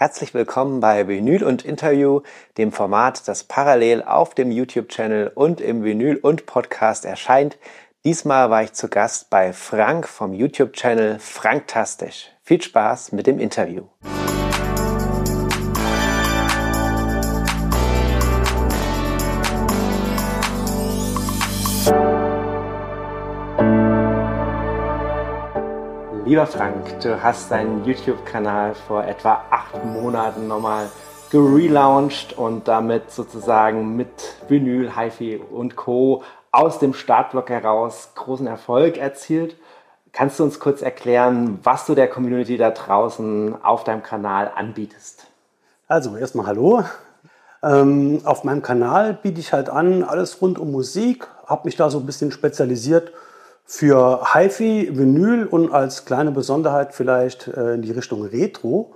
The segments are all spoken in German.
Herzlich willkommen bei Vinyl und Interview, dem Format, das parallel auf dem YouTube-Channel und im Vinyl und Podcast erscheint. Diesmal war ich zu Gast bei Frank vom YouTube-Channel Franktastisch. Viel Spaß mit dem Interview. Lieber Frank, du hast deinen YouTube-Kanal vor etwa acht Monaten nochmal gelauncht und damit sozusagen mit Vinyl, HiFi und Co. aus dem Startblock heraus großen Erfolg erzielt. Kannst du uns kurz erklären, was du der Community da draußen auf deinem Kanal anbietest? Also erstmal hallo. Ähm, auf meinem Kanal biete ich halt an alles rund um Musik, habe mich da so ein bisschen spezialisiert für HiFi, Vinyl und als kleine Besonderheit vielleicht äh, in die Richtung Retro,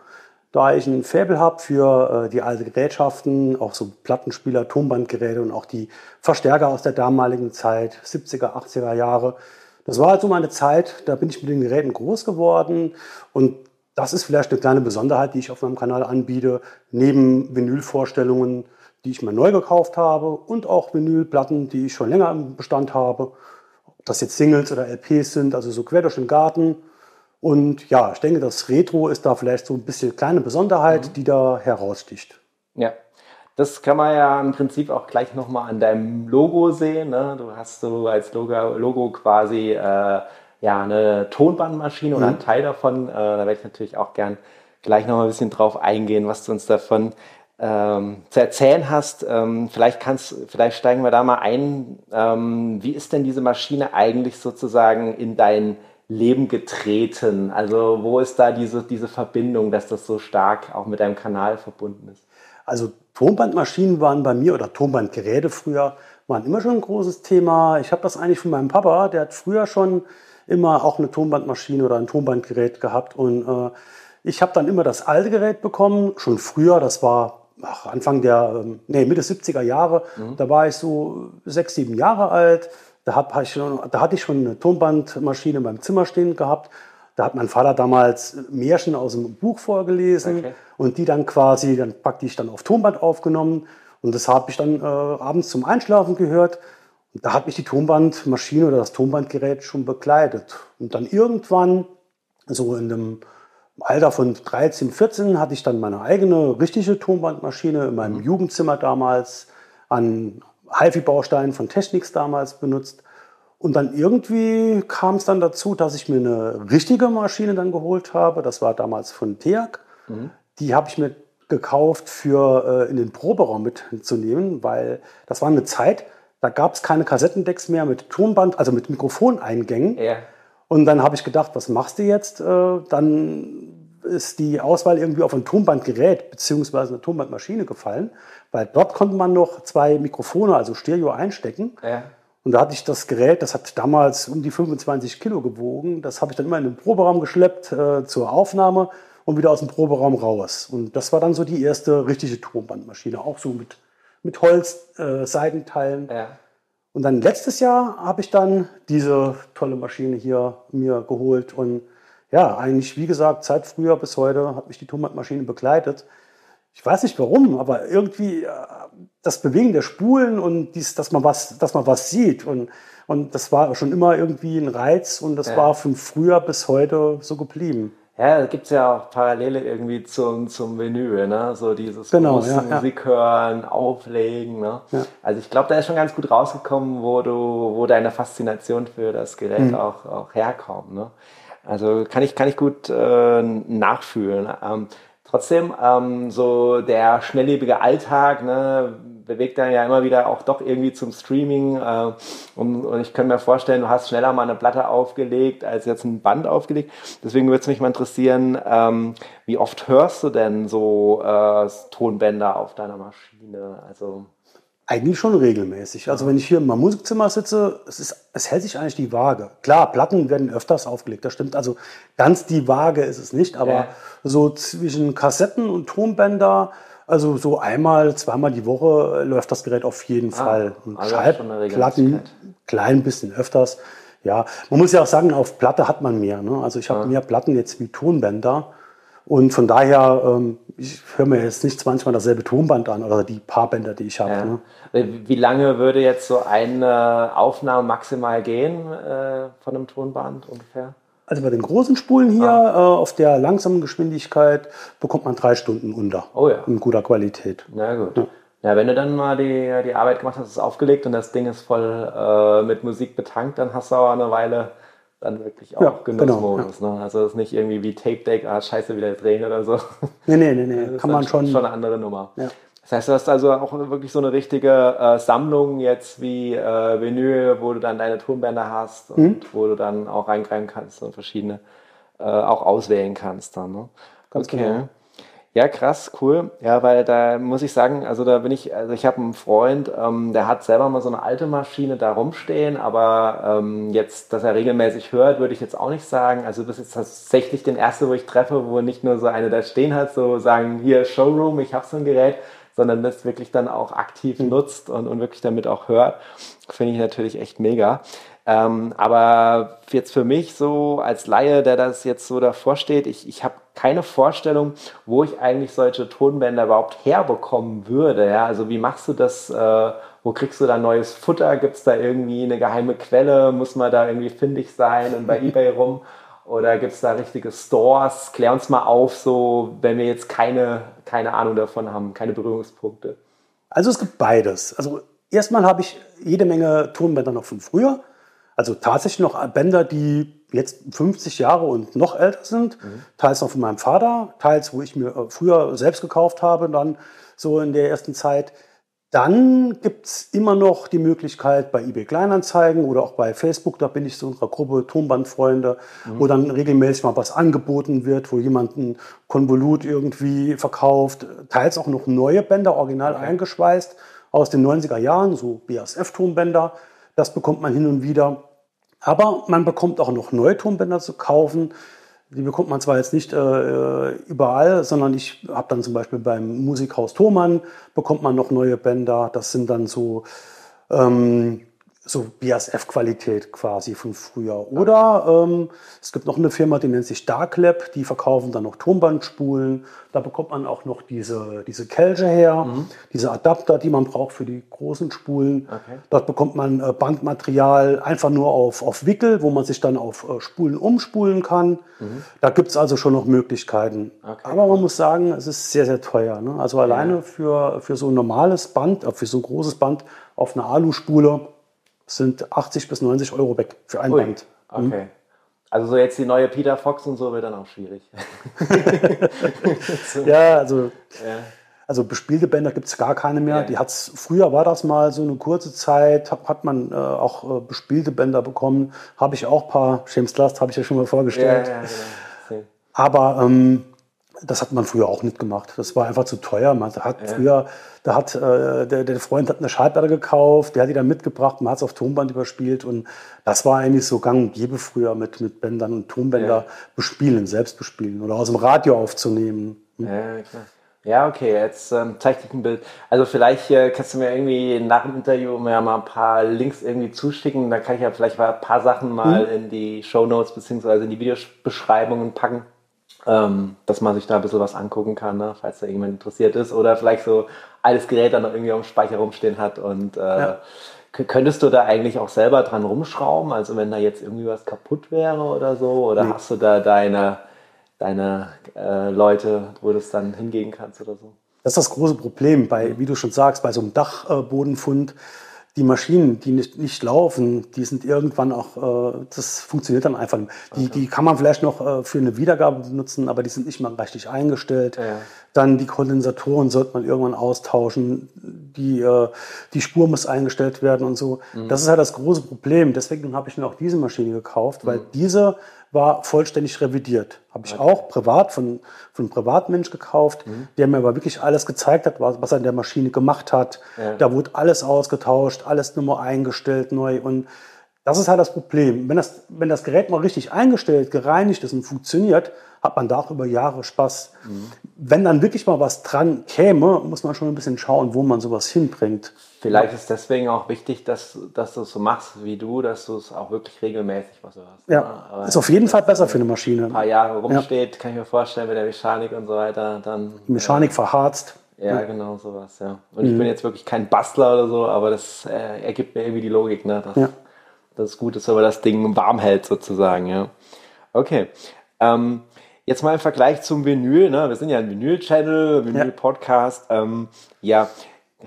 da ich ein Faible habe für äh, die alten Gerätschaften, auch so Plattenspieler, Tonbandgeräte und auch die Verstärker aus der damaligen Zeit, 70er, 80er Jahre. Das war halt so meine Zeit, da bin ich mit den Geräten groß geworden. Und das ist vielleicht eine kleine Besonderheit, die ich auf meinem Kanal anbiete, neben Vinylvorstellungen, die ich mir neu gekauft habe und auch Vinylplatten, die ich schon länger im Bestand habe das jetzt Singles oder LPs sind, also so quer durch den Garten. Und ja, ich denke, das Retro ist da vielleicht so ein bisschen kleine Besonderheit, mhm. die da heraussticht. Ja, das kann man ja im Prinzip auch gleich nochmal an deinem Logo sehen. Ne? Du hast so als Logo, Logo quasi äh, ja, eine Tonbandmaschine mhm. oder ein Teil davon. Äh, da werde ich natürlich auch gern gleich nochmal ein bisschen drauf eingehen, was du uns davon ähm, zu erzählen hast. Ähm, vielleicht kannst, vielleicht steigen wir da mal ein. Ähm, wie ist denn diese Maschine eigentlich sozusagen in dein Leben getreten? Also wo ist da diese, diese Verbindung, dass das so stark auch mit deinem Kanal verbunden ist? Also Tonbandmaschinen waren bei mir oder Tonbandgeräte früher waren immer schon ein großes Thema. Ich habe das eigentlich von meinem Papa, der hat früher schon immer auch eine Tonbandmaschine oder ein Tonbandgerät gehabt und äh, ich habe dann immer das alte Gerät bekommen, schon früher, das war ach, Anfang der, ähm, nee, Mitte 70er Jahre, mhm. da war ich so sechs, sieben Jahre alt. Da, hab, ich schon, da hatte ich schon eine Tonbandmaschine in meinem Zimmer stehen gehabt. Da hat mein Vater damals Märchen aus dem Buch vorgelesen okay. und die dann quasi dann praktisch dann auf Tonband aufgenommen. Und das habe ich dann äh, abends zum Einschlafen gehört. Und da hat mich die Tonbandmaschine oder das Tonbandgerät schon begleitet. Und dann irgendwann, so in einem im Alter von 13, 14 hatte ich dann meine eigene richtige Tonbandmaschine in meinem mhm. Jugendzimmer damals an HiFi-Bausteinen von Technics damals benutzt. Und dann irgendwie kam es dann dazu, dass ich mir eine richtige Maschine dann geholt habe. Das war damals von TEAC. Mhm. Die habe ich mir gekauft, für äh, in den Proberaum mitzunehmen, weil das war eine Zeit, da gab es keine Kassettendecks mehr mit Tonband, also mit Mikrofoneingängen. Ja. Und dann habe ich gedacht, was machst du jetzt? Äh, dann ist die Auswahl irgendwie auf ein Tonbandgerät bzw. eine Tonbandmaschine gefallen, weil dort konnte man noch zwei Mikrofone, also Stereo, einstecken. Ja. Und da hatte ich das Gerät, das hat damals um die 25 Kilo gewogen. Das habe ich dann immer in den Proberaum geschleppt äh, zur Aufnahme und wieder aus dem Proberaum raus. Und das war dann so die erste richtige Tonbandmaschine, auch so mit, mit Holz, äh, Seitenteilen. Ja. Und dann letztes Jahr habe ich dann diese tolle Maschine hier mir geholt und ja, eigentlich, wie gesagt, seit früher bis heute hat mich die Tomatmaschine begleitet. Ich weiß nicht warum, aber irgendwie äh, das Bewegen der Spulen und dies, dass man was, dass man was sieht und, und das war schon immer irgendwie ein Reiz und das ja. war von früher bis heute so geblieben. Ja, da gibt es ja auch Parallele irgendwie zum, zum Vinyl, ne? So dieses genau, ja, Musik ja. hören, auflegen, ne? Ja. Also ich glaube, da ist schon ganz gut rausgekommen, wo du, wo deine Faszination für das Gerät mhm. auch, auch herkommt, ne? Also kann ich, kann ich gut äh, nachfühlen. Ähm, trotzdem, ähm, so der schnelllebige Alltag, ne, bewegt dann ja immer wieder auch doch irgendwie zum Streaming. Äh, und, und, ich kann mir vorstellen, du hast schneller mal eine Platte aufgelegt als jetzt ein Band aufgelegt. Deswegen würde es mich mal interessieren, ähm, wie oft hörst du denn so äh, Tonbänder auf deiner Maschine? Also eigentlich schon regelmäßig. Also wenn ich hier in meinem Musikzimmer sitze, es, ist, es hält sich eigentlich die Waage. Klar, Platten werden öfters aufgelegt, das stimmt. Also ganz die Waage ist es nicht, aber ja. so zwischen Kassetten und Tonbänder also so einmal, zweimal die Woche läuft das Gerät auf jeden ah, Fall. Und also Schallplatten klein bisschen öfters. Ja, man muss ja auch sagen, auf Platte hat man mehr. Ne? Also ich habe ja. mehr Platten jetzt wie Tonbänder. Und von daher, ähm, ich höre mir jetzt nicht 20 Mal dasselbe Tonband an oder die paar Bänder, die ich habe. Ja. Ne? Wie lange würde jetzt so eine Aufnahme maximal gehen äh, von einem Tonband ungefähr? Also bei den großen Spulen hier ah. äh, auf der langsamen Geschwindigkeit bekommt man drei Stunden unter. Oh ja. In guter Qualität. Na gut. Ja. Ja, wenn du dann mal die, die Arbeit gemacht hast, es aufgelegt und das Ding ist voll äh, mit Musik betankt, dann hast du auch eine Weile dann wirklich auch ja, Genussmodus. Genau, ja. ne? Also das ist nicht irgendwie wie Tape Deck, ah scheiße, wieder drehen oder so. Nee, nee, nee, nee. kann man schon. Schon eine andere Nummer. Ja. Das heißt, du hast also auch wirklich so eine richtige äh, Sammlung jetzt wie äh, Vinyl, wo du dann deine Tonbänder hast und mhm. wo du dann auch reingreifen kannst und verschiedene äh, auch auswählen kannst dann. Ne? Ganz okay. genau. Ja, krass, cool. Ja, weil da muss ich sagen, also da bin ich, also ich habe einen Freund, ähm, der hat selber mal so eine alte Maschine da rumstehen, aber ähm, jetzt, dass er regelmäßig hört, würde ich jetzt auch nicht sagen. Also du bist jetzt tatsächlich den erste, wo ich treffe, wo nicht nur so eine da stehen hat, so sagen, hier Showroom, ich habe so ein Gerät, sondern das wirklich dann auch aktiv mhm. nutzt und, und wirklich damit auch hört. Finde ich natürlich echt mega. Ähm, aber jetzt für mich so als Laie, der das jetzt so davor steht, ich, ich habe keine Vorstellung, wo ich eigentlich solche Tonbänder überhaupt herbekommen würde. Ja? Also wie machst du das? Äh, wo kriegst du da neues Futter? Gibt es da irgendwie eine geheime Quelle? Muss man da irgendwie findig sein und bei eBay rum? Oder gibt es da richtige Stores? Klär uns mal auf, so wenn wir jetzt keine, keine Ahnung davon haben, keine Berührungspunkte. Also es gibt beides. Also erstmal habe ich jede Menge Tonbänder noch von früher. Also tatsächlich noch Bänder, die jetzt 50 Jahre und noch älter sind. Mhm. Teils noch von meinem Vater, teils, wo ich mir äh, früher selbst gekauft habe, dann so in der ersten Zeit. Dann gibt es immer noch die Möglichkeit bei eBay Kleinanzeigen oder auch bei Facebook, da bin ich in unserer Gruppe Tonbandfreunde, mhm. wo dann regelmäßig mal was angeboten wird, wo jemand ein Konvolut irgendwie verkauft, teils auch noch neue Bänder, original okay. eingeschweißt aus den 90er Jahren, so BASF-Tonbänder. Das bekommt man hin und wieder. Aber man bekommt auch noch neue Tonbänder zu kaufen. Die bekommt man zwar jetzt nicht äh, überall, sondern ich habe dann zum Beispiel beim Musikhaus Thomann bekommt man noch neue Bänder. Das sind dann so ähm, so BASF-Qualität quasi von früher. Oder ähm, es gibt noch eine Firma, die nennt sich Darklab, die verkaufen dann noch Tonbandspulen. Da bekommt man auch noch diese, diese Kelche her, mhm. diese Adapter, die man braucht für die großen Spulen. Okay. Dort bekommt man äh, Bandmaterial einfach nur auf, auf Wickel, wo man sich dann auf äh, Spulen umspulen kann. Mhm. Da gibt es also schon noch Möglichkeiten. Okay. Aber man muss sagen, es ist sehr, sehr teuer. Ne? Also alleine ja. für, für so ein normales Band, äh, für so ein großes Band auf einer Aluspule, sind 80 bis 90 Euro weg für ein Ui, Band. Mhm. Okay. Also so jetzt die neue Peter Fox und so wird dann auch schwierig. ja, also, ja. also bespielte Bänder gibt es gar keine mehr. Ja. Die hat's, früher war das mal so eine kurze Zeit, hat, hat man äh, auch äh, bespielte Bänder bekommen. Habe ich auch ein paar, James Last habe ich ja schon mal vorgestellt. Ja, genau. Aber ähm, das hat man früher auch nicht gemacht. Das war einfach zu teuer. Man hat ja. früher, da hat äh, der, der Freund hat eine Schallplatte gekauft, der hat die dann mitgebracht, man hat es auf Tonband überspielt und das war eigentlich so gang und gäbe früher mit, mit Bändern und Tonbänder ja. bespielen, selbst bespielen oder aus dem Radio aufzunehmen. Hm. Ja, klar. Ja, okay, jetzt ähm, zeig dich ein Bild. Also vielleicht äh, kannst du mir irgendwie nach dem Interview mir mal ein paar Links irgendwie zuschicken. Dann kann ich ja vielleicht mal ein paar Sachen mal hm. in die Show Notes beziehungsweise in die Videobeschreibungen packen ähm, dass man sich da ein bisschen was angucken kann, ne, falls da jemand interessiert ist oder vielleicht so altes Gerät dann noch irgendwie am Speicher rumstehen hat und äh, ja. Könntest du da eigentlich auch selber dran rumschrauben? Also wenn da jetzt irgendwie was kaputt wäre oder so? Oder nee. hast du da deine, deine äh, Leute, wo du es dann hingehen kannst oder so? Das ist das große Problem bei, wie du schon sagst, bei so einem Dachbodenfund die Maschinen, die nicht, nicht laufen, die sind irgendwann auch, äh, das funktioniert dann einfach. Die, okay. die kann man vielleicht noch äh, für eine Wiedergabe benutzen, aber die sind nicht mal richtig eingestellt. Ja. Dann die Kondensatoren sollte man irgendwann austauschen. Die, äh, die Spur muss eingestellt werden und so. Mhm. Das ist halt das große Problem. Deswegen habe ich mir auch diese Maschine gekauft, weil mhm. diese war vollständig revidiert. Habe ich okay. auch privat von, von einem Privatmensch gekauft, mhm. der mir aber wirklich alles gezeigt hat, was, was er in der Maschine gemacht hat. Ja. Da wurde alles ausgetauscht, alles nochmal eingestellt neu. Und Das ist halt das Problem. Wenn das, wenn das Gerät mal richtig eingestellt, gereinigt ist und funktioniert, hat man da auch über Jahre Spaß. Mhm. Wenn dann wirklich mal was dran käme, muss man schon ein bisschen schauen, wo man sowas hinbringt. Vielleicht ja. ist deswegen auch wichtig, dass, dass du es so machst wie du, dass du es auch wirklich regelmäßig was du hast. Ja, Aber ist auf jeden Fall besser für eine Maschine. Ein paar Jahre rumsteht, ja. kann ich mir vorstellen, mit der Mechanik und so weiter, dann... Die Mechanik äh, verharzt. Ja, genau sowas, ja. Und mhm. ich bin jetzt wirklich kein Bastler oder so, aber das äh, ergibt mir irgendwie die Logik, ne? Dass, ja. Dass es gut ist, wenn man das Ding warm hält sozusagen, ja. Okay. Ähm, Jetzt mal im Vergleich zum Vinyl, ne? wir sind ja ein Vinyl-Channel, Vinyl-Podcast. Ja. Ähm, ja,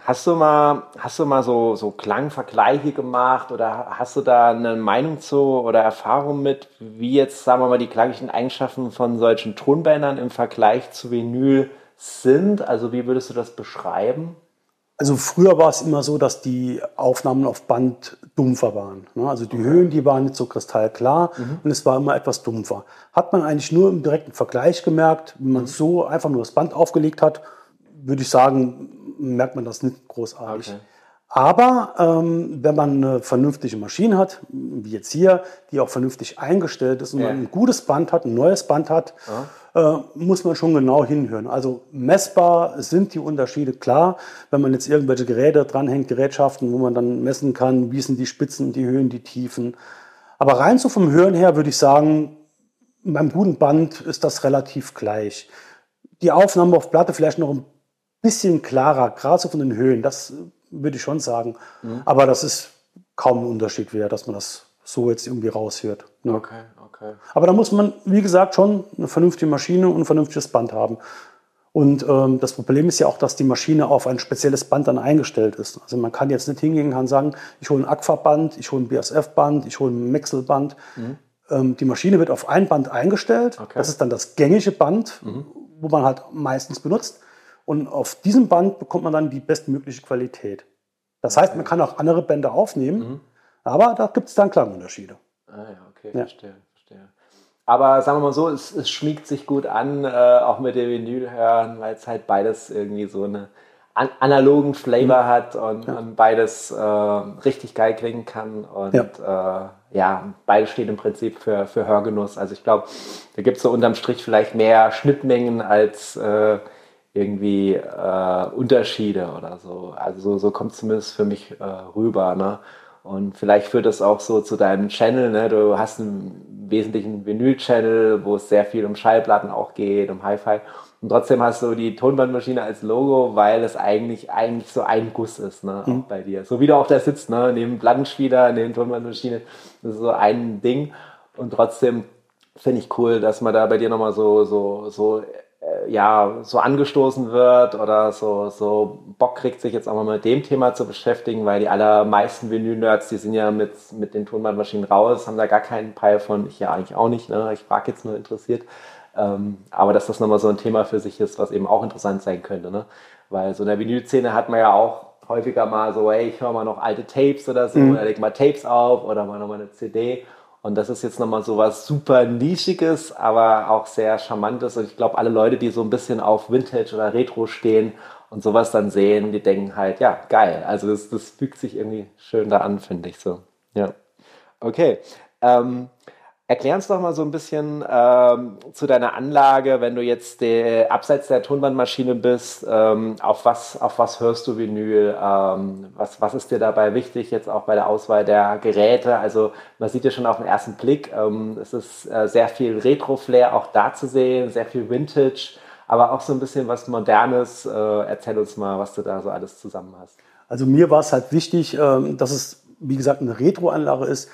hast du mal, hast du mal so, so Klangvergleiche gemacht oder hast du da eine Meinung zu oder Erfahrung mit, wie jetzt, sagen wir mal, die klanglichen Eigenschaften von solchen Tonbändern im Vergleich zu Vinyl sind? Also wie würdest du das beschreiben? Also früher war es immer so, dass die Aufnahmen auf Band dumpfer waren. Ne? Also die okay. Höhen, die waren nicht so kristallklar mhm. und es war immer etwas dumpfer. Hat man eigentlich nur im direkten Vergleich gemerkt, wenn man mhm. so einfach nur das Band aufgelegt hat, würde ich sagen, merkt man das nicht großartig. Okay. Aber ähm, wenn man eine vernünftige Maschine hat, wie jetzt hier, die auch vernünftig eingestellt ist und ja. man ein gutes Band hat, ein neues Band hat, ja muss man schon genau hinhören. Also messbar sind die Unterschiede klar. Wenn man jetzt irgendwelche Geräte dranhängt, Gerätschaften, wo man dann messen kann, wie sind die Spitzen, die Höhen, die Tiefen. Aber rein so vom Hören her würde ich sagen, beim guten Band ist das relativ gleich. Die Aufnahme auf Platte vielleicht noch ein bisschen klarer, gerade so von den Höhen, das würde ich schon sagen. Mhm. Aber das ist kaum ein Unterschied wäre, dass man das so jetzt irgendwie raushört. Ne? Okay, Okay. Aber da muss man, wie gesagt, schon eine vernünftige Maschine und ein vernünftiges Band haben. Und ähm, das Problem ist ja auch, dass die Maschine auf ein spezielles Band dann eingestellt ist. Also man kann jetzt nicht hingehen und sagen, ich hole ein Aqua-Band, ich hole ein BSF-Band, ich hole ein Mexel-Band. Mhm. Ähm, die Maschine wird auf ein Band eingestellt. Okay. Das ist dann das gängige Band, mhm. wo man halt meistens benutzt. Und auf diesem Band bekommt man dann die bestmögliche Qualität. Das heißt, man kann auch andere Bänder aufnehmen, mhm. aber da gibt es dann Klangunterschiede. Ah ja, okay, ja. verstehe. Aber sagen wir mal so, es, es schmiegt sich gut an, äh, auch mit dem Vinyl hören, weil es halt beides irgendwie so einen an analogen Flavor mhm. hat und, ja. und beides äh, richtig geil klingen kann. Und ja, äh, ja beides steht im Prinzip für, für Hörgenuss. Also ich glaube, da gibt es so unterm Strich vielleicht mehr Schnittmengen als äh, irgendwie äh, Unterschiede oder so. Also so, so kommt es zumindest für mich äh, rüber. Ne? Und vielleicht führt das auch so zu deinem Channel. Ne? Du hast einen wesentlichen Vinyl-Channel, wo es sehr viel um Schallplatten auch geht, um Hi-Fi. Und trotzdem hast du die Tonbandmaschine als Logo, weil es eigentlich, eigentlich so ein Guss ist, ne, mhm. bei dir. So wie du auch da sitzt, ne, neben Plattenspieler, neben Tonbandmaschine, das ist so ein Ding. Und trotzdem finde ich cool, dass man da bei dir nochmal so, so, so ja, so angestoßen wird oder so, so Bock kriegt, sich jetzt auch mal mit dem Thema zu beschäftigen, weil die allermeisten Vinyl-Nerds, die sind ja mit, mit den Tonbandmaschinen raus, haben da gar keinen Peil von, ich ja eigentlich auch nicht, ne? ich frage jetzt nur interessiert. Ähm, aber dass das nochmal so ein Thema für sich ist, was eben auch interessant sein könnte, ne? weil so in der Vinyl-Szene hat man ja auch häufiger mal so, hey, ich höre mal noch alte Tapes oder so, mhm. oder leg mal Tapes auf oder mal nochmal eine CD und das ist jetzt nochmal so was super Nischiges, aber auch sehr Charmantes. Und ich glaube, alle Leute, die so ein bisschen auf Vintage oder Retro stehen und sowas dann sehen, die denken halt, ja, geil. Also das, das fügt sich irgendwie schön da an, finde ich so. Ja. Okay. Ähm, Erklär uns doch mal so ein bisschen ähm, zu deiner Anlage, wenn du jetzt de, abseits der Tonbandmaschine bist. Ähm, auf, was, auf was hörst du Vinyl? Ähm, was, was ist dir dabei wichtig, jetzt auch bei der Auswahl der Geräte? Also man sieht ja schon auf den ersten Blick, ähm, es ist äh, sehr viel Retro-Flair auch da zu sehen, sehr viel Vintage, aber auch so ein bisschen was Modernes. Äh, erzähl uns mal, was du da so alles zusammen hast. Also mir war es halt wichtig, ähm, dass es, wie gesagt, eine Retro-Anlage ist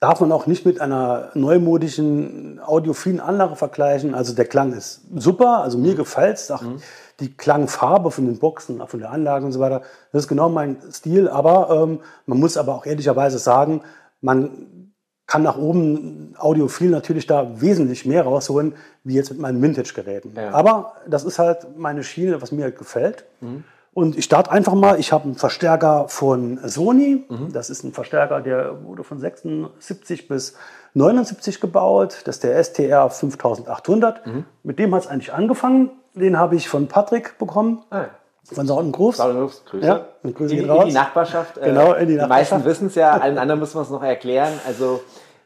darf man auch nicht mit einer neumodischen audiophilen Anlage vergleichen. Also der Klang ist super, also mir gefällt es. Mhm. Die Klangfarbe von den Boxen, von der Anlage und so weiter, das ist genau mein Stil. Aber ähm, man muss aber auch ehrlicherweise sagen, man kann nach oben audiophil natürlich da wesentlich mehr rausholen, wie jetzt mit meinen Vintage-Geräten. Ja. Aber das ist halt meine Schiene, was mir gefällt. Mhm. Und ich starte einfach mal. Ich habe einen Verstärker von Sony. Mhm. Das ist ein Verstärker, der wurde von 76 bis 79 gebaut. Das ist der STR 5800. Mhm. Mit dem hat es eigentlich angefangen. Den habe ich von Patrick bekommen. Ah. Von Sautengrufs. Sautengrufs, Grüße. Ja, Grüße in, in die Nachbarschaft. Genau, in die, die Nachbarschaft. meisten wissen es ja, allen anderen müssen wir es noch erklären. Also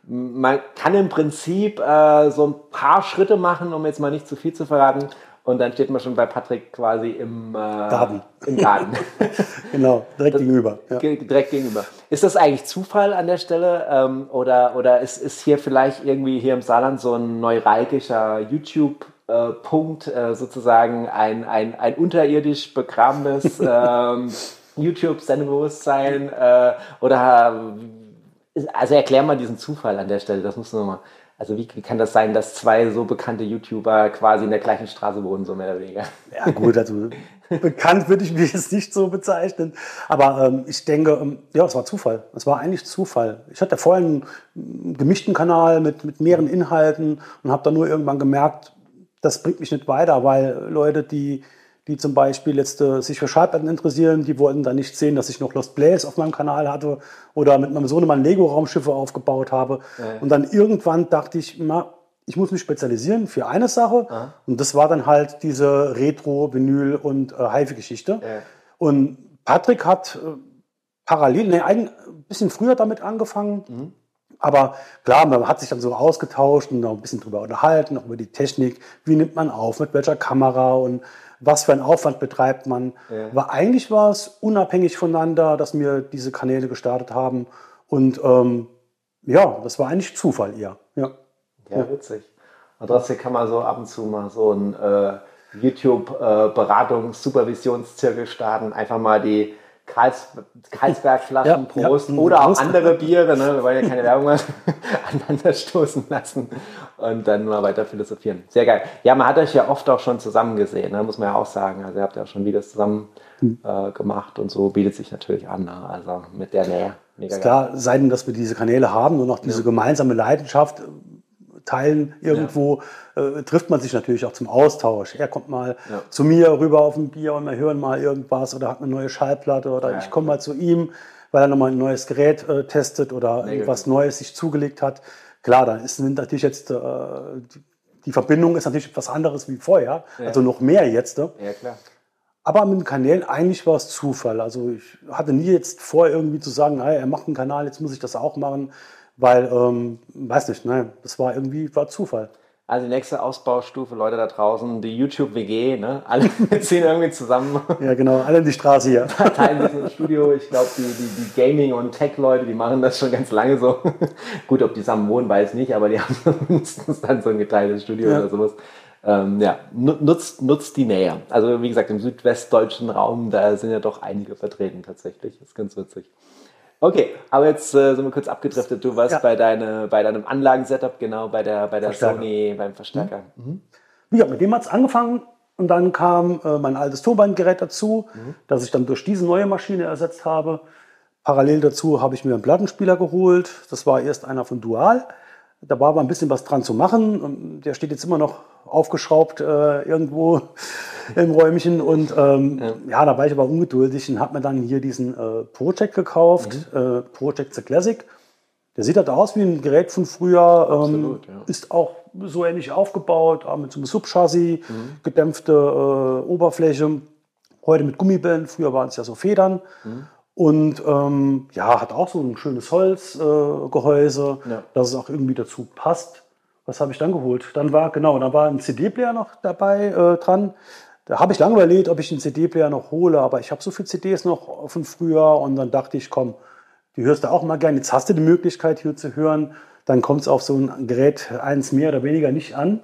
man kann im Prinzip äh, so ein paar Schritte machen, um jetzt mal nicht zu viel zu verraten. Und dann steht man schon bei Patrick quasi im äh, Garten. Im Garten. genau, direkt das, gegenüber. Ja. Direkt gegenüber. Ist das eigentlich Zufall an der Stelle? Ähm, oder oder ist, ist hier vielleicht irgendwie hier im Saarland so ein neuralgischer YouTube- äh, Punkt äh, sozusagen ein, ein, ein unterirdisch begrabenes ähm, YouTube-Sendebewusstsein äh, oder also erklär mal diesen Zufall an der Stelle, das muss man mal. Also wie, kann das sein, dass zwei so bekannte YouTuber quasi in der gleichen Straße wohnen, so mehr oder weniger? Ja gut, also bekannt würde ich mich jetzt nicht so bezeichnen. Aber ähm, ich denke, ähm, ja, es war Zufall. Es war eigentlich Zufall. Ich hatte vorher einen gemischten Kanal mit, mit mehreren Inhalten und habe dann nur irgendwann gemerkt, das bringt mich nicht weiter, weil Leute, die die zum Beispiel jetzt äh, sich für Schallplatten interessieren, die wollten dann nicht sehen, dass ich noch Lost Place auf meinem Kanal hatte oder mit meinem Sohn mal Lego-Raumschiffe aufgebaut habe. Ja. Und dann irgendwann dachte ich, na, ich muss mich spezialisieren für eine Sache. Aha. Und das war dann halt diese Retro, Vinyl und äh, HiFi-Geschichte. Ja. Und Patrick hat äh, parallel, ne, ein bisschen früher damit angefangen. Mhm. Aber klar, man hat sich dann so ausgetauscht und noch ein bisschen drüber unterhalten, auch über die Technik. Wie nimmt man auf, mit welcher Kamera und was für einen Aufwand betreibt man. Ja. Aber eigentlich war es unabhängig voneinander, dass wir diese Kanäle gestartet haben. Und ähm, ja, das war eigentlich Zufall eher. Ja, ja witzig. Und trotzdem kann man so ab und zu mal so ein äh, YouTube-Beratungs-Supervisionszirkel starten, einfach mal die Karls, Karlsbergflaschen ja, Prost ja, oder Prost. auch andere Biere, ne, wir wollen ja keine Werbung aneinander stoßen lassen und dann mal weiter philosophieren. Sehr geil. Ja, man hat euch ja oft auch schon zusammen gesehen, ne, muss man ja auch sagen. Also ihr habt ja schon Videos zusammen hm. äh, gemacht und so bietet sich natürlich an. Ne? Also mit der Nähe. Mega ist klar, seitdem, dass wir diese Kanäle haben und auch diese ja. gemeinsame Leidenschaft, teilen irgendwo, ja. äh, trifft man sich natürlich auch zum Austausch. Er kommt mal ja. zu mir rüber auf ein Bier und wir hören mal irgendwas oder hat eine neue Schallplatte oder ja. ich komme mal zu ihm, weil er nochmal ein neues Gerät äh, testet oder nee, irgendwas genau. Neues sich zugelegt hat. Klar, dann ist natürlich jetzt äh, die, Verbindung ist natürlich etwas anderes wie vorher, also noch mehr jetzt. Ne? Ja, klar. Aber mit den Kanälen, eigentlich war es Zufall. Also ich hatte nie jetzt vor, irgendwie zu sagen, hey, er macht einen Kanal, jetzt muss ich das auch machen. Weil, ähm, weiß nicht, nein, das war irgendwie, war Zufall. Also die nächste Ausbaustufe, Leute da draußen, die YouTube-WG, ne? Alle ziehen irgendwie zusammen. Ja, genau, alle in die Straße hier. Teilen sich im Studio. Ich glaube, die, die, die Gaming- und Tech-Leute, die machen das schon ganz lange so. Gut, ob die zusammen wohnen, weiß nicht, aber die haben mindestens dann so ein geteiltes Studio ja. oder sowas. Ähm, ja, nutzt, nutzt die Nähe. Also wie gesagt, im südwestdeutschen Raum, da sind ja doch einige vertreten tatsächlich. Das ist ganz witzig. Okay, aber jetzt äh, sind wir kurz abgedriftet. Du warst ja. bei, deine, bei deinem Anlagensetup, genau, bei der, bei der Sony, beim Verstärker. Mhm. Mhm. Ja, mit dem hat es angefangen und dann kam äh, mein altes Tonbandgerät dazu, mhm. das ich dann durch diese neue Maschine ersetzt habe. Parallel dazu habe ich mir einen Plattenspieler geholt. Das war erst einer von Dual. Da war aber ein bisschen was dran zu machen. Der steht jetzt immer noch aufgeschraubt äh, irgendwo im Räumchen. Und ähm, ja. ja. da war ich aber ungeduldig und habe mir dann hier diesen äh, Project gekauft, mhm. äh, Project the Classic. Der sieht halt aus wie ein Gerät von früher, ähm, Absolut, ja. ist auch so ähnlich aufgebaut, mit so einem Subchassis, mhm. gedämpfte äh, Oberfläche. Heute mit Gummibällen, früher waren es ja so Federn. Mhm. Und ähm, ja, hat auch so ein schönes Holzgehäuse, äh, ja. dass es auch irgendwie dazu passt. Was habe ich dann geholt? Dann war, genau, dann war ein CD-Player noch dabei äh, dran. Da habe ich lange überlegt, ob ich einen CD-Player noch hole, aber ich habe so viele CDs noch von früher und dann dachte ich, komm, die hörst du auch mal gern. Jetzt hast du die Möglichkeit hier zu hören. Dann kommt es auf so ein Gerät eins mehr oder weniger nicht an.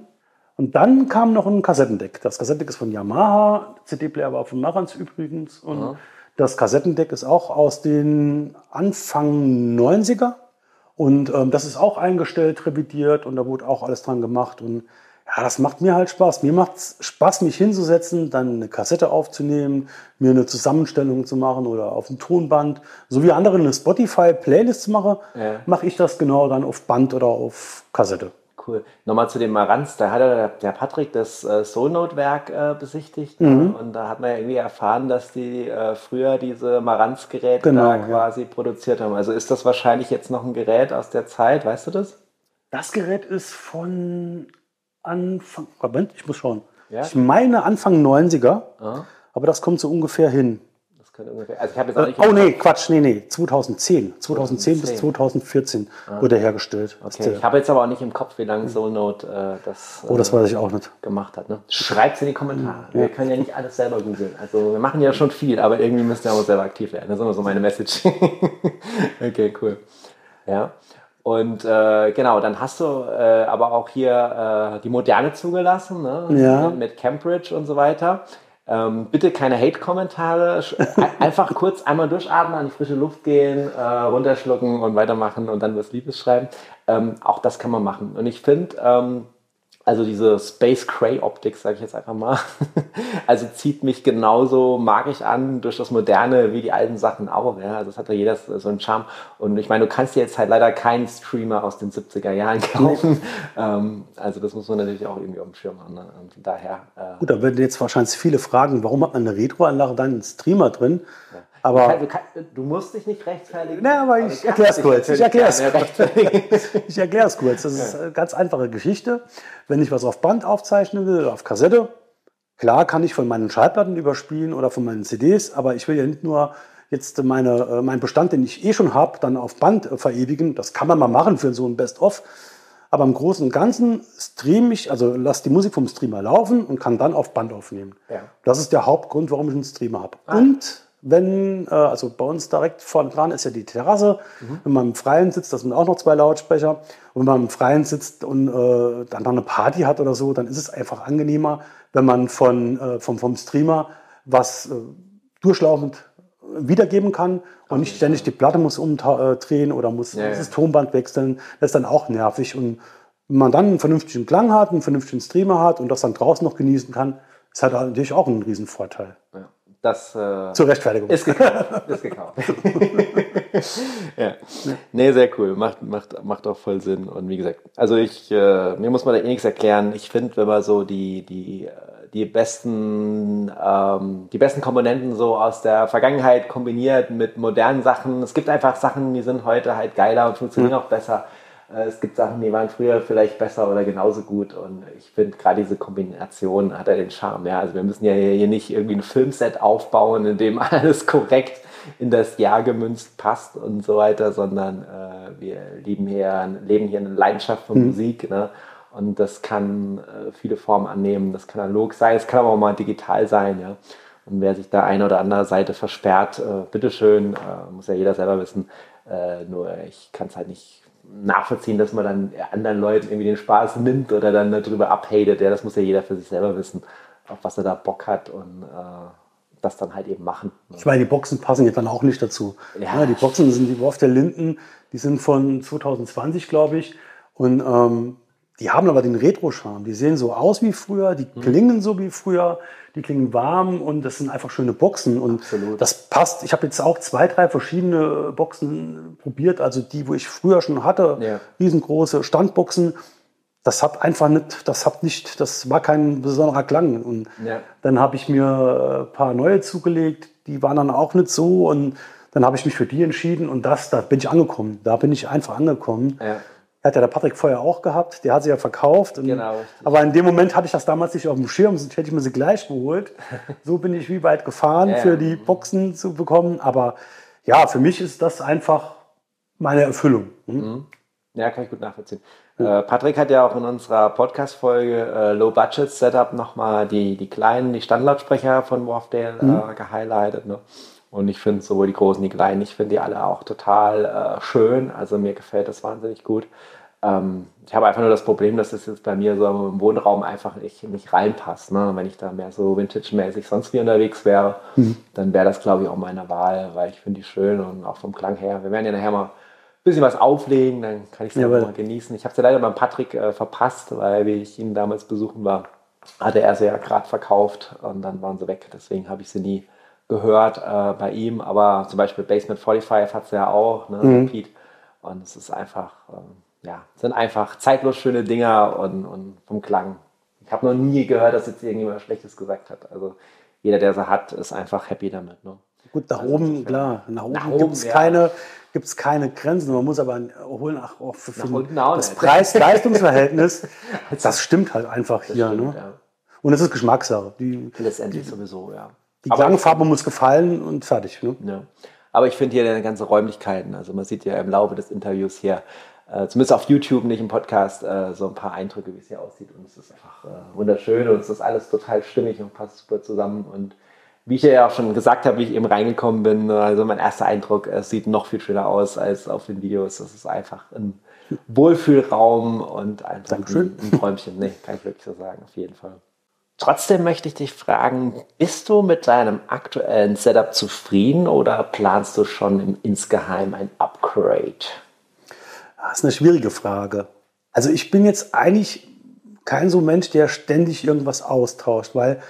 Und dann kam noch ein Kassettendeck. Das Kassettendeck ist von Yamaha, CD-Player war von Marantz übrigens. Und ja. Das Kassettendeck ist auch aus den Anfang 90er. Und ähm, das ist auch eingestellt, revidiert und da wurde auch alles dran gemacht. Und ja, das macht mir halt Spaß. Mir macht es Spaß, mich hinzusetzen, dann eine Kassette aufzunehmen, mir eine Zusammenstellung zu machen oder auf dem Tonband. So wie andere eine Spotify-Playlist mache, ja. mache ich das genau dann auf Band oder auf Kassette cool. Nochmal zu dem Marantz, da hat der, der Patrick das äh, Soulnote-Werk äh, besichtigt ne? mhm. und da hat man irgendwie erfahren, dass die äh, früher diese Marantz-Geräte genau, da quasi ja. produziert haben. Also ist das wahrscheinlich jetzt noch ein Gerät aus der Zeit, weißt du das? Das Gerät ist von Anfang, Moment, ich muss schauen. Ja? Ich meine Anfang 90er. Aha. Aber das kommt so ungefähr hin. Könnte ungefähr. Also ich habe jetzt auch nicht oh nee, Quatsch, nee, nee, 2010. 2010, 2010. bis 2014 ah. wurde hergestellt. Okay. Ich habe jetzt aber auch nicht im Kopf, wie lange Soulnote äh, das, oh, das weiß ich auch nicht. gemacht hat. Ne? Schreibt es in die Kommentare. Ja. Wir können ja nicht alles selber googeln. Also wir machen ja schon viel, aber irgendwie müsst ihr auch selber aktiv werden. Das ist immer so meine Message. okay, cool. Ja. Und äh, genau, dann hast du äh, aber auch hier äh, die Moderne zugelassen, ne? ja. mit Cambridge und so weiter. Ähm, bitte keine Hate-Kommentare, einfach kurz einmal durchatmen, an die frische Luft gehen, äh, runterschlucken und weitermachen und dann was Liebes schreiben. Ähm, auch das kann man machen. Und ich finde, ähm, also diese Space Cray Optik, sage ich jetzt einfach mal, also zieht mich genauso magisch an durch das Moderne wie die alten Sachen auch. Ja? Also es hat ja jeder so einen Charme. Und ich meine, du kannst dir jetzt halt leider keinen Streamer aus den 70er Jahren kaufen. ähm, also das muss man natürlich auch irgendwie auf dem Schirm haben. Ne? Und daher. Äh Gut, da werden jetzt wahrscheinlich viele fragen, warum hat man eine Retro-Anlage dann einen Streamer drin? Ja. Aber du, kann, du, musst dich nicht rechtfertigen. Nein, aber ich erkläre es kurz. Ich erkläre es ich erkläre es kurz. Das ist eine ganz einfache Geschichte. Wenn ich was auf Band aufzeichnen will oder auf Kassette, klar kann ich von meinen Schallplatten überspielen oder von meinen CDs, aber ich will ja nicht nur jetzt meine, äh, meinen Bestand, den ich eh schon habe, dann auf Band äh, verewigen. Das kann man mal machen für so ein Best-of. Aber im Großen und Ganzen streame ich, also lasse die Musik vom Streamer laufen und kann dann auf Band aufnehmen. Ja. Das ist der Hauptgrund, warum ich einen Streamer habe. Ah. Und wenn, äh, also bei uns direkt vorne dran ist ja die Terrasse. Mhm. Wenn man im Freien sitzt, das sind auch noch zwei Lautsprecher. Und wenn man im Freien sitzt und äh, dann noch eine Party hat oder so, dann ist es einfach angenehmer, wenn man von, äh, vom, vom Streamer was äh, durchlaufend wiedergeben kann und nicht ständig die Platte muss umdrehen oder muss ja, das Tonband wechseln. Das ist dann auch nervig. Und wenn man dann einen vernünftigen Klang hat, einen vernünftigen Streamer hat und das dann draußen noch genießen kann, ist halt natürlich auch ein Riesenvorteil. Ja. Das, äh, Zur Rechtfertigung. Ist gekauft. ist gekauft. ja. Nee, sehr cool. Macht, macht, macht auch voll Sinn. Und wie gesagt, also ich, äh, mir muss man da eh nichts erklären. Ich finde, wenn man so die, die, die besten, ähm, die besten Komponenten so aus der Vergangenheit kombiniert mit modernen Sachen. Es gibt einfach Sachen, die sind heute halt geiler und funktionieren mhm. auch besser. Äh, es gibt Sachen, die waren früher vielleicht besser oder genauso gut. Und ich finde gerade diese Kombination hat ja den Charme. Ja? Also wir müssen ja hier nicht irgendwie ein Filmset aufbauen, in dem alles korrekt in das Jahr gemünzt passt und so weiter, sondern äh, wir lieben hier, leben hier eine Leidenschaft für mhm. Musik. Ne? Und das kann äh, viele Formen annehmen. Das kann analog sein, es kann aber auch mal digital sein. Ja? Und wer sich da eine oder andere Seite versperrt, äh, bitteschön, äh, muss ja jeder selber wissen. Äh, nur ich kann es halt nicht nachvollziehen, dass man dann anderen Leuten irgendwie den Spaß nimmt oder dann darüber abhatet. Ja, das muss ja jeder für sich selber wissen, auf was er da Bock hat und äh, das dann halt eben machen. Ich meine, die Boxen passen jetzt dann auch nicht dazu. Ja. ja die Boxen sind die Wolf der Linden, die sind von 2020, glaube ich. Und ähm, die haben aber den Retro-Charme. Die sehen so aus wie früher, die mhm. klingen so wie früher, die klingen warm und das sind einfach schöne Boxen. Und Absolut. das passt. Ich habe jetzt auch zwei, drei verschiedene Boxen probiert. Also die, wo ich früher schon hatte, ja. riesengroße Standboxen. Das hat einfach nicht, das hat nicht, das war kein besonderer Klang. Und ja. dann habe ich mir ein paar neue zugelegt, die waren dann auch nicht so. Und dann habe ich mich für die entschieden und das, da bin ich angekommen. Da bin ich einfach angekommen. Ja hat ja der Patrick vorher auch gehabt, der hat sie ja verkauft. genau. Aber in dem Moment hatte ich das damals nicht auf dem Schirm, sonst hätte ich mir sie gleich geholt. So bin ich wie weit gefahren, ja, für die Boxen zu bekommen. Aber ja, für mich ist das einfach meine Erfüllung. Hm? Mhm. Ja, kann ich gut nachvollziehen. Ja. Äh, Patrick hat ja auch in unserer Podcast-Folge äh, Low Budget Setup nochmal die, die kleinen, die Standlautsprecher von Wharfdale mhm. äh, gehighlightet. Ne? Und ich finde sowohl die großen, die kleinen, ich finde die alle auch total äh, schön. Also mir gefällt das wahnsinnig gut. Ähm, ich habe einfach nur das Problem, dass das jetzt bei mir so im Wohnraum einfach nicht, nicht reinpasst. Ne? Wenn ich da mehr so Vintage-mäßig sonst wie unterwegs wäre, mhm. dann wäre das, glaube ich, auch meine Wahl, weil ich finde die schön und auch vom Klang her. Wir werden ja nachher mal ein bisschen was auflegen, dann kann ich es ja, mal genießen. Ich habe es ja leider beim Patrick äh, verpasst, weil wie ich ihn damals besuchen war, hatte er sie ja gerade verkauft und dann waren sie weg. Deswegen habe ich sie nie gehört äh, bei ihm, aber zum Beispiel Basement 45 hat es ja auch, ne, mhm. Pete. Und es ist einfach, ähm, ja, sind einfach zeitlos schöne Dinger und, und vom Klang. Ich habe noch nie gehört, dass jetzt irgendjemand Schlechtes gesagt hat. Also jeder, der sie hat, ist einfach happy damit. Ne? Gut, nach also oben, klar, nach oben, gibt es ja. keine, keine Grenzen. Man muss aber holen ach, auch für, für das Preis-Leistungsverhältnis, das stimmt halt einfach das hier. Stimmt, ne? Ja. Und es ist Geschmackssache. Die, Letztendlich die, sowieso, ja. Die Klangfarbe muss gefallen und fertig. Ne? Ja. Aber ich finde hier deine ganzen Räumlichkeiten, also man sieht ja im Laufe des Interviews hier, äh, zumindest auf YouTube, nicht im Podcast, äh, so ein paar Eindrücke, wie es hier aussieht. Und es ist einfach äh, wunderschön und es ist alles total stimmig und passt super zusammen. Und wie ich ja auch schon gesagt habe, wie ich eben reingekommen bin, also mein erster Eindruck, es sieht noch viel schöner aus als auf den Videos. Es ist einfach ein Wohlfühlraum und einfach Dankeschön. ein, Träumchen. Nee, ich wirklich so sagen, auf jeden Fall. Trotzdem möchte ich dich fragen, bist du mit deinem aktuellen Setup zufrieden oder planst du schon im insgeheim ein Upgrade? Das ist eine schwierige Frage. Also ich bin jetzt eigentlich kein so Mensch, der ständig irgendwas austauscht, weil,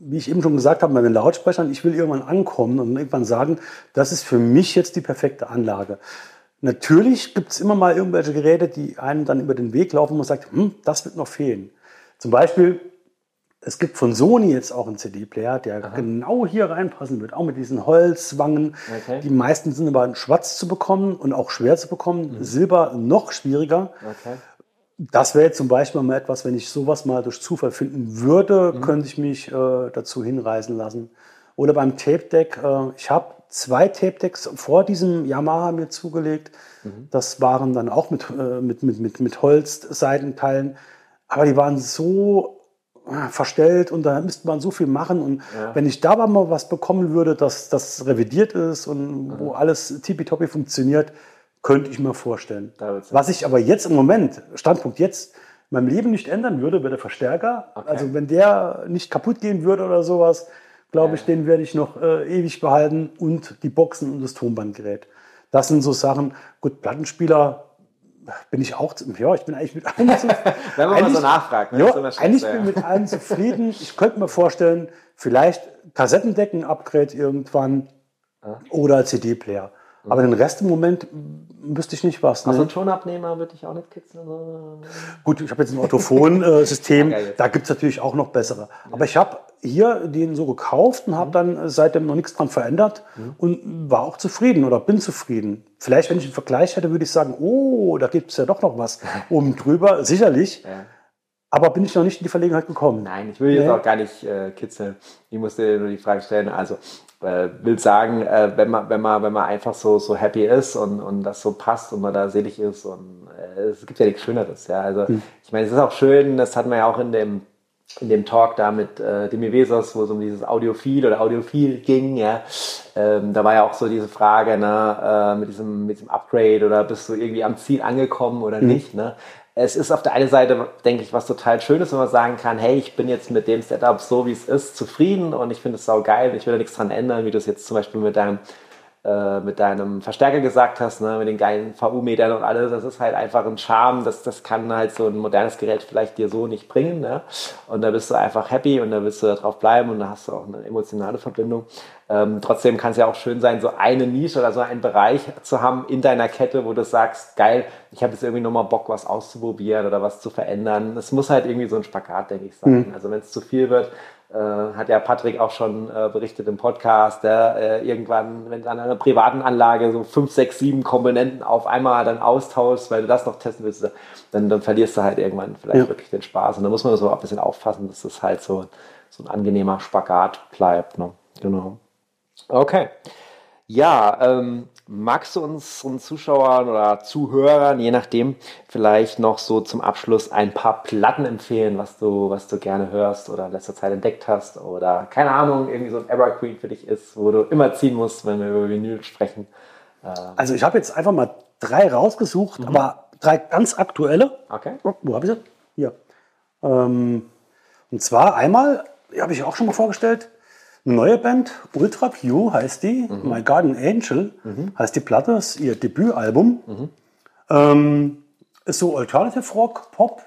wie ich eben schon gesagt habe, bei den Lautsprechern, ich will irgendwann ankommen und irgendwann sagen, das ist für mich jetzt die perfekte Anlage. Natürlich gibt es immer mal irgendwelche Geräte, die einem dann über den Weg laufen und man sagt, hm, das wird noch fehlen. Zum Beispiel, es gibt von Sony jetzt auch einen CD-Player, der Aha. genau hier reinpassen wird, auch mit diesen Holzwangen. Okay. Die meisten sind aber schwarz zu bekommen und auch schwer zu bekommen. Mhm. Silber noch schwieriger. Okay. Das wäre jetzt zum Beispiel mal etwas, wenn ich sowas mal durch Zufall finden würde, mhm. könnte ich mich äh, dazu hinreißen lassen. Oder beim Tape Deck, äh, ich habe zwei Tape Decks vor diesem Yamaha mir zugelegt. Mhm. Das waren dann auch mit, äh, mit, mit, mit, mit Holzseitenteilen. Aber die waren so verstellt und da müsste man so viel machen. Und ja. wenn ich da mal was bekommen würde, dass das revidiert ist und mhm. wo alles tippitoppi funktioniert, könnte ich mir vorstellen. Was ich aber jetzt im Moment, Standpunkt jetzt, in meinem Leben nicht ändern würde, wäre der Verstärker. Okay. Also wenn der nicht kaputt gehen würde oder sowas, glaube ich, den werde ich noch äh, ewig behalten und die Boxen und das Tonbandgerät. Das sind so Sachen. Gut, Plattenspieler bin ich auch, ja, ich bin eigentlich mit allen zufrieden. Wenn man mal so nachfragt. Ne? Ja, eigentlich bin ich mit allen zufrieden. Ich könnte mir vorstellen, vielleicht Kassettendecken-Upgrade irgendwann ja. oder CD-Player. Aber den Rest im Moment wüsste ich nicht was. Ne? Also einen Tonabnehmer würde ich auch nicht kitzeln. Gut, ich habe jetzt ein Orthophon-System, da gibt es natürlich auch noch bessere. Aber ich habe hier den so gekauft und habe mhm. dann seitdem noch nichts dran verändert mhm. und war auch zufrieden oder bin zufrieden. Vielleicht, wenn ich einen Vergleich hätte, würde ich sagen, oh, da gibt es ja doch noch was oben drüber, sicherlich. Ja. Aber bin ich noch nicht in die Verlegenheit gekommen? Nein, ich will jetzt nee. auch gar nicht äh, kitzeln. Ich musste nur die Frage stellen. Also, äh, will sagen, äh, wenn, man, wenn, man, wenn man einfach so, so happy ist und, und das so passt und man da selig ist und äh, es gibt ja nichts Schöneres. Ja? Also, mhm. ich meine, es ist auch schön, das hatten wir ja auch in dem in dem Talk da mit äh, Demi Vesos, wo es um dieses Audiophil oder Audiophil ging, ja, ähm, da war ja auch so diese Frage, ne, äh, mit, diesem, mit diesem Upgrade oder bist du irgendwie am Ziel angekommen oder mhm. nicht, ne? Es ist auf der einen Seite, denke ich, was total Schönes, wenn man sagen kann, hey, ich bin jetzt mit dem Setup so, wie es ist, zufrieden und ich finde es sau geil, ich will da nichts dran ändern, wie du es jetzt zum Beispiel mit deinem äh, mit deinem Verstärker gesagt hast, ne, mit den geilen VU-Metern und alles, das ist halt einfach ein Charme, das, das kann halt so ein modernes Gerät vielleicht dir so nicht bringen. Ne? Und da bist du einfach happy und da willst du drauf bleiben und da hast du auch eine emotionale Verbindung. Ähm, trotzdem kann es ja auch schön sein, so eine Nische oder so einen Bereich zu haben in deiner Kette, wo du sagst, geil, ich habe jetzt irgendwie nochmal Bock, was auszuprobieren oder was zu verändern. Es muss halt irgendwie so ein Spagat, denke ich, sein. Mhm. Also wenn es zu viel wird, äh, hat ja Patrick auch schon äh, berichtet im Podcast, der äh, irgendwann, wenn du an einer privaten Anlage so fünf, sechs, sieben Komponenten auf einmal dann austauschst, weil du das noch testen willst, dann, dann verlierst du halt irgendwann vielleicht ja. wirklich den Spaß. Und da muss man so ein bisschen aufpassen, dass das halt so, so ein angenehmer Spagat bleibt. Ne? Genau. Okay. Ja, ähm, magst du uns, unseren Zuschauern oder Zuhörern, je nachdem, vielleicht noch so zum Abschluss ein paar Platten empfehlen, was du, was du gerne hörst oder in letzter Zeit entdeckt hast oder keine Ahnung, irgendwie so ein Evergreen für dich ist, wo du immer ziehen musst, wenn wir über Vinyl sprechen? Ähm. Also ich habe jetzt einfach mal drei rausgesucht, mhm. aber drei ganz aktuelle. Okay. Wo habe ich sie? Hier. Ähm, und zwar einmal, die habe ich auch schon mal vorgestellt, Neue Band, Ultra Q heißt die, mhm. My Garden Angel mhm. heißt die Platte, ist ihr Debütalbum. Mhm. Ähm, ist so Alternative Rock, Pop,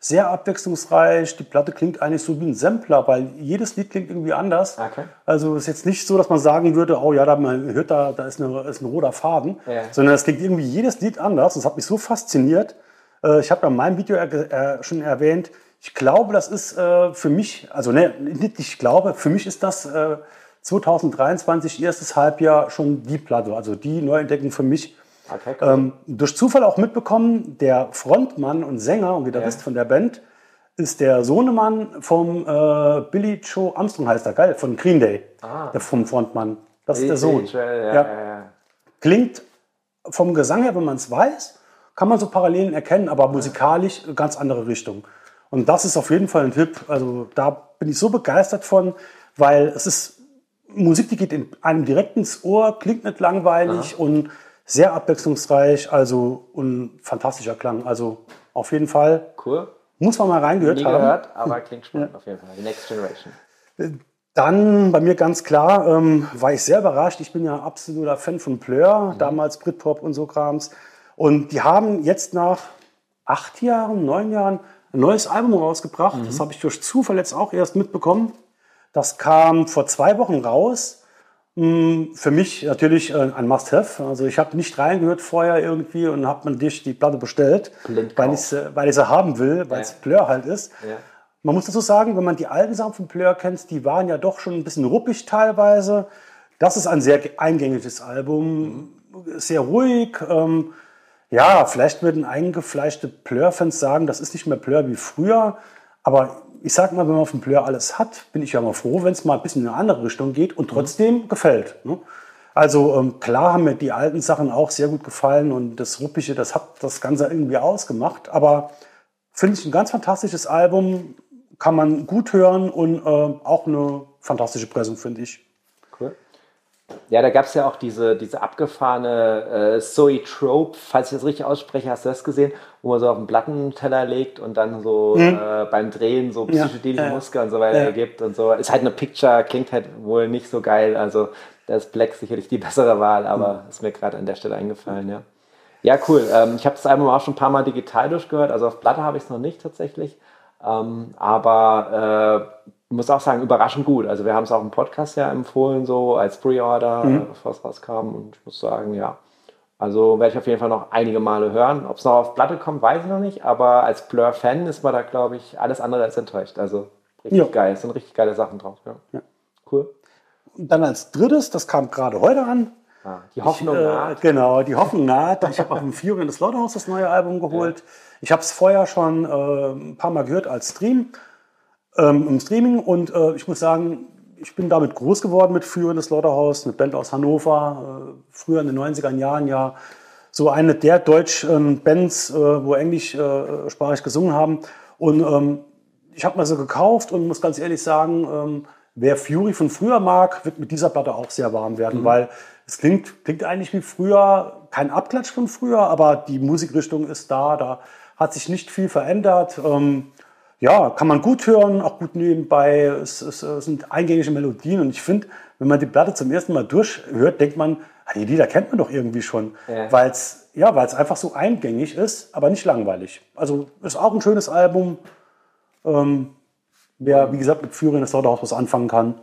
sehr abwechslungsreich. Die Platte klingt eigentlich so wie ein Sampler, weil jedes Lied klingt irgendwie anders. Okay. Also ist jetzt nicht so, dass man sagen würde, oh ja, da man hört da, da ist, eine, ist ein roter Faden, ja. sondern es klingt irgendwie jedes Lied anders. Das hat mich so fasziniert. Äh, ich habe in meinem Video äh, schon erwähnt, ich glaube, das ist äh, für mich, also ne, nicht ich glaube, für mich ist das äh, 2023 erstes Halbjahr schon die Platte, also die Neuentdeckung für mich. Okay, cool. ähm, durch Zufall auch mitbekommen, der Frontmann und Sänger und Gitarrist ja. von der Band ist der Sohnemann vom äh, Billy Joe Armstrong heißt er, geil, von Green Day, Ah. der vom Frontmann. Das ist der Sohn. Ja, Ja. Klingt vom Gesang her, wenn man es weiß, kann man so Parallelen erkennen, aber musikalisch ganz andere Richtung. Und das ist auf jeden Fall ein Tipp. Also da bin ich so begeistert von, weil es ist Musik, die geht in einem direkt ins Ohr, klingt nicht langweilig und sehr abwechslungsreich, also ein fantastischer Klang. Also auf jeden Fall Cool. muss man mal reingehört Nie haben. gehört, aber klingt spannend auf jeden Fall. Die Next Generation. Dann bei mir ganz klar, ähm, war ich sehr überrascht. Ich bin ja absoluter Fan von Blur, damals Britpop und so Krams. Und die haben jetzt nach acht Jahren, neun Jahren ein neues Album rausgebracht. Das habe ich durch Zufall jetzt auch erst mitbekommen. Das kam vor zwei Wochen raus. Mm, Für mich natürlich äh, ein Must-Have. Also ich habe nicht reingehört vorher irgendwie und habe mir dich die Platte bestellt, weil ich, sie- weil ich sie haben will, weil es Ja. Blur halt ist. Ja. Man muss dazu sagen, wenn man die alten Sachen von Blur kennt, die waren ja doch schon ein bisschen ruppig teilweise. Das ist ein sehr eingängiges Album, sehr ruhig. Ähm, ja, vielleicht würden eingefleischte Blur-Fans sagen, das ist nicht mehr Blur wie früher. Aber ich sag mal, wenn man von Blur alles hat, bin ich ja mal froh, wenn es mal ein bisschen in eine andere Richtung geht und trotzdem gefällt. Ne? Also ähm, klar haben mir die alten Sachen auch sehr gut gefallen und das Ruppige, das hat das Ganze irgendwie ausgemacht. Aber finde ich ein ganz fantastisches Album, kann man gut hören und äh, auch eine fantastische Pressung, finde ich. Ja, da gab es ja auch diese, diese abgefahrene äh, Zoe Trope, falls ich das richtig ausspreche, hast du das gesehen, wo man so auf einen Plattenteller legt und dann so äh, beim Drehen so Mhm. Psychedelische ja. Muskeln und so weiter ergibt und so. Ist halt eine Picture, klingt halt wohl nicht so geil. Also da ist Black sicherlich die bessere Wahl, aber Mhm. ist mir gerade an der Stelle eingefallen, ja. Ja, cool. Ähm, ich habe das Album auch schon ein paar Mal digital durchgehört. Also auf Platte habe ich es noch nicht tatsächlich. Ähm, aber äh, muss auch sagen, überraschend gut. Also wir haben es auch im Podcast ja empfohlen, so als Pre-Order, Mhm. bevor es rauskam. Und ich muss sagen, ja. Also werde ich auf jeden Fall noch einige Male hören. Ob es noch auf Platte kommt, weiß ich noch nicht. Aber als Blur-Fan ist man da, glaube ich, alles andere als enttäuscht. Also richtig Ja. geil. Es sind richtig geile Sachen drauf. Ja. Ja. Cool. Und dann als drittes, das kam gerade heute an. Ah, die Hoffnung äh, naht. Genau, die Hoffnung naht. Ich habe auf dem Fury in das Slaughterhouse das neue Album geholt. Ich habe es vorher schon äh, ein paar Mal gehört als Stream, ähm, im Streaming. Und äh, ich muss sagen, ich bin damit groß geworden mit Fury in das Slaughterhouse, eine Band aus Hannover, äh, früher in den 90er Jahren ja so eine der deutschen Bands, äh, wo englischsprachig gesungen haben. Und ähm, ich habe mal so gekauft und muss ganz ehrlich sagen, ähm, wer Fury von früher mag, wird mit dieser Platte auch sehr warm werden, weil es klingt, klingt eigentlich wie früher, kein Abklatsch von früher, aber die Musikrichtung ist da, da hat sich nicht viel verändert. Ähm, ja, kann man gut hören, auch gut nebenbei. Es, es, es sind eingängige Melodien und ich finde, wenn man die Platte zum ersten Mal durchhört, denkt man, ah, die Lieder kennt man doch irgendwie schon, Ja. weil es ja, weil's einfach so eingängig ist, aber nicht langweilig. Also ist auch ein schönes Album. Ähm, wer, wie gesagt, mit Führer in das Slaughterhouse was anfangen kann,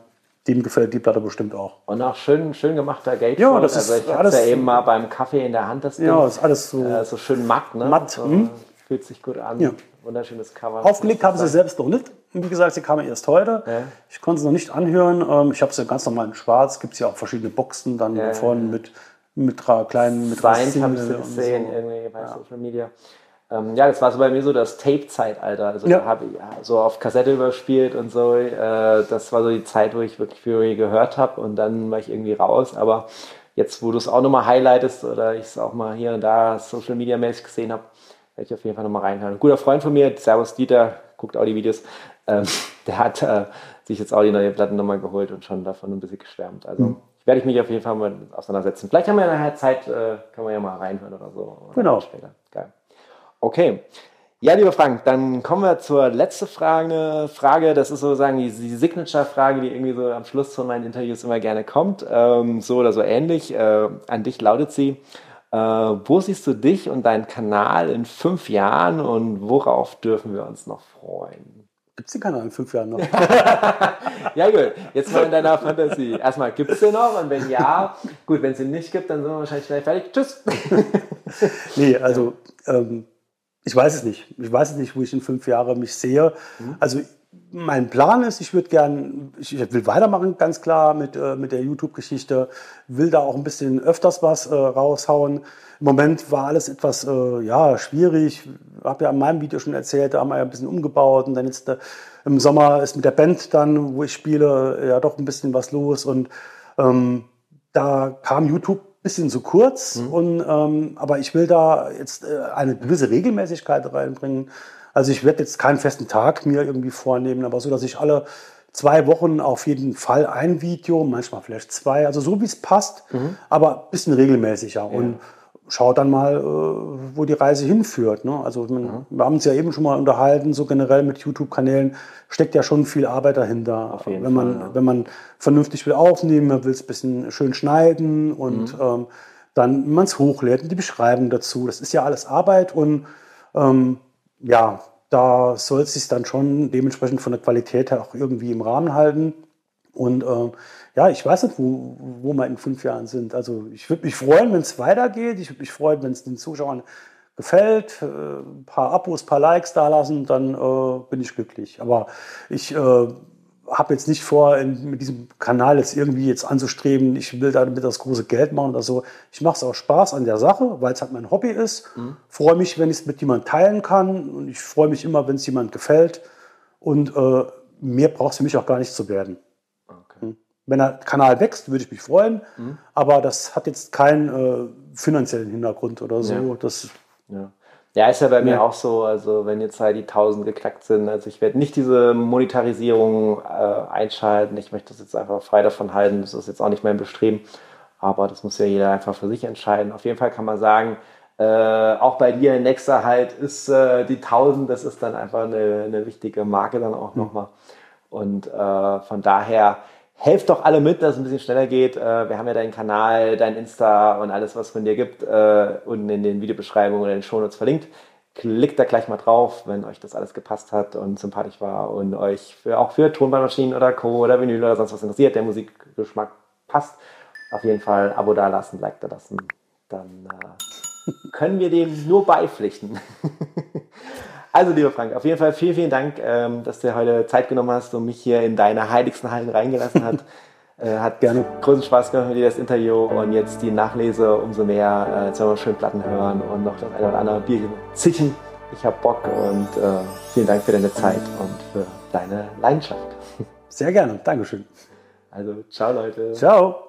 dem gefällt die Platte bestimmt auch. Und auch schön, schön gemachter Gatefold. Ja, das ist also ich alles- ja eben mal beim Kaffee in der Hand, das Ja, Ding. ist alles so. Äh, so schön matt, ne? Matt, So, hm. Fühlt sich gut an. Ja. Wunderschönes Cover. Aufgelegt haben sie selbst noch nicht. Wie gesagt, sie kam erst heute. Ja. Ich konnte sie noch nicht anhören. Ähm, Ich habe sie ganz normal in schwarz. Gibt es ja auch verschiedene Boxen dann Ja, davon mit, mit drei kleinen mit Single habe ich sie und gesehen, so. irgendwie bei Social Media. Ähm, ja, das war so bei mir so das Tape-Zeitalter. Also Ja. da habe ich ja, so auf Kassette überspielt und so. Äh, das war so die Zeit, wo ich wirklich Fury gehört habe und dann war ich irgendwie raus. Aber jetzt, wo du es auch nochmal highlightest oder ich es auch mal hier und da Social Media mäßig gesehen habe, werde ich auf jeden Fall nochmal reinhören. Ein guter Freund von mir, Servus Dieter, guckt auch die Videos, ähm, der hat äh, sich jetzt auch die neue Platten nochmal geholt und schon davon ein bisschen geschwärmt. Also Hm. werde ich mich auf jeden Fall mal auseinandersetzen. Vielleicht haben wir ja nachher Zeit, äh, können wir ja mal reinhören oder so. Oder Genau. Später. Geil. Okay. Ja, lieber Frank, dann kommen wir zur letzten Frage. Frage, das ist sozusagen die, die Signature-Frage, die irgendwie so am Schluss von meinen Interviews immer gerne kommt. Ähm, so oder so ähnlich. Äh, an dich lautet sie. Äh, wo siehst du dich und deinen Kanal in fünf Jahren und worauf dürfen wir uns noch freuen? Gibt es den Kanal in fünf Jahren noch? Ja, gut. Jetzt mal in deiner Fantasie. Erstmal, gibt es den noch? Und wenn ja, gut, wenn es ihn nicht gibt, dann sind wir wahrscheinlich schnell fertig. Tschüss. nee, also ähm, ich weiß es nicht. Ich weiß es nicht, wo ich in fünf Jahren mich sehe. Also mein Plan ist, ich würde gern, ich will weitermachen, ganz klar mit, äh, mit der YouTube-Geschichte, will da auch ein bisschen öfters was äh, raushauen. Im Moment war alles etwas äh, ja, schwierig. Ich habe ja in meinem Video schon erzählt, da haben wir ja ein bisschen umgebaut und dann jetzt äh, im Sommer ist mit der Band dann, wo ich spiele, ja doch ein bisschen was los und ähm, da kam YouTube ein bisschen zu kurz. Mhm. Und, ähm, aber ich will da jetzt äh, eine gewisse Regelmäßigkeit reinbringen. Also ich werde jetzt keinen festen Tag mir irgendwie vornehmen, aber so, dass ich alle zwei Wochen auf jeden Fall ein Video, manchmal vielleicht zwei, also so wie es passt, mhm. aber ein bisschen regelmäßiger. Ja. Und schau dann mal, äh, wo die Reise hinführt. Ne? Also man, mhm. wir haben uns ja eben schon mal unterhalten, so generell mit YouTube-Kanälen steckt ja schon viel Arbeit dahinter. wenn Fall, man, ja. wenn man vernünftig will aufnehmen, man will es ein bisschen schön schneiden und mhm. ähm, dann, man es hochlädt und die Beschreibung dazu, das ist ja alles Arbeit und ähm, ja, da soll es sich dann schon dementsprechend von der Qualität her auch irgendwie im Rahmen halten. Und ähm, ja, ich weiß nicht, wo, wo wir in fünf Jahren sind. Also ich würde mich freuen, wenn es weitergeht. Ich würde mich freuen, wenn es den Zuschauern gefällt, äh, ein paar Abos, ein paar Likes da lassen, dann äh, bin ich glücklich. Aber ich äh, habe jetzt nicht vor, in, mit diesem Kanal jetzt irgendwie jetzt anzustreben, ich will damit das große Geld machen oder so. Ich mache es auch Spaß an der Sache, weil es halt mein Hobby ist. Mhm. Freue mich, wenn ich es mit jemandem teilen kann und ich freue mich immer, wenn es jemand gefällt. Und äh, mehr braucht es für mich auch gar nicht zu werden. Okay. Hm. Wenn der Kanal wächst, würde ich mich freuen, mhm. aber das hat jetzt keinen äh, finanziellen Hintergrund oder so. Ja. Das, ja. Ja, ist ja bei mir auch so, also wenn jetzt halt die 1000 geknackt sind, also ich werde nicht diese Monetarisierung äh, einschalten, ich möchte das jetzt einfach frei davon halten, das ist jetzt auch nicht mein Bestreben, aber das muss ja jeder einfach für sich entscheiden. Auf jeden Fall kann man sagen, äh, auch bei dir in Nexa halt ist äh, die 1000, das ist dann einfach eine, eine wichtige Marke dann auch mhm. nochmal. Und äh, von daher helft doch alle mit, dass es ein bisschen schneller geht. Äh, wir haben ja deinen Kanal, dein Insta und alles, was es von dir gibt, äh, unten in den Videobeschreibungen oder in den Shownotes verlinkt. Klickt da gleich mal drauf, wenn euch das alles gepasst hat und sympathisch war und euch für, auch für Tonbandmaschinen oder Co. oder Vinyl oder sonst was interessiert, der Musikgeschmack passt. Auf jeden Fall Abo da lassen, Like da lassen. Dann äh, können wir dem nur beipflichten. Also, lieber Frank, auf jeden Fall vielen, vielen Dank, ähm, dass du heute Zeit genommen hast und mich hier in deine heiligsten Hallen reingelassen hast. Äh, hat gerne großen Spaß gemacht mit dir das Interview und jetzt die Nachlese umso mehr. Äh, jetzt werden wir schön Platten hören und noch das eine oder andere Bierchen zichen. Ich habe Bock und äh, vielen Dank für deine Zeit und für deine Leidenschaft. Sehr gerne, Dankeschön. Also, ciao Leute. Ciao.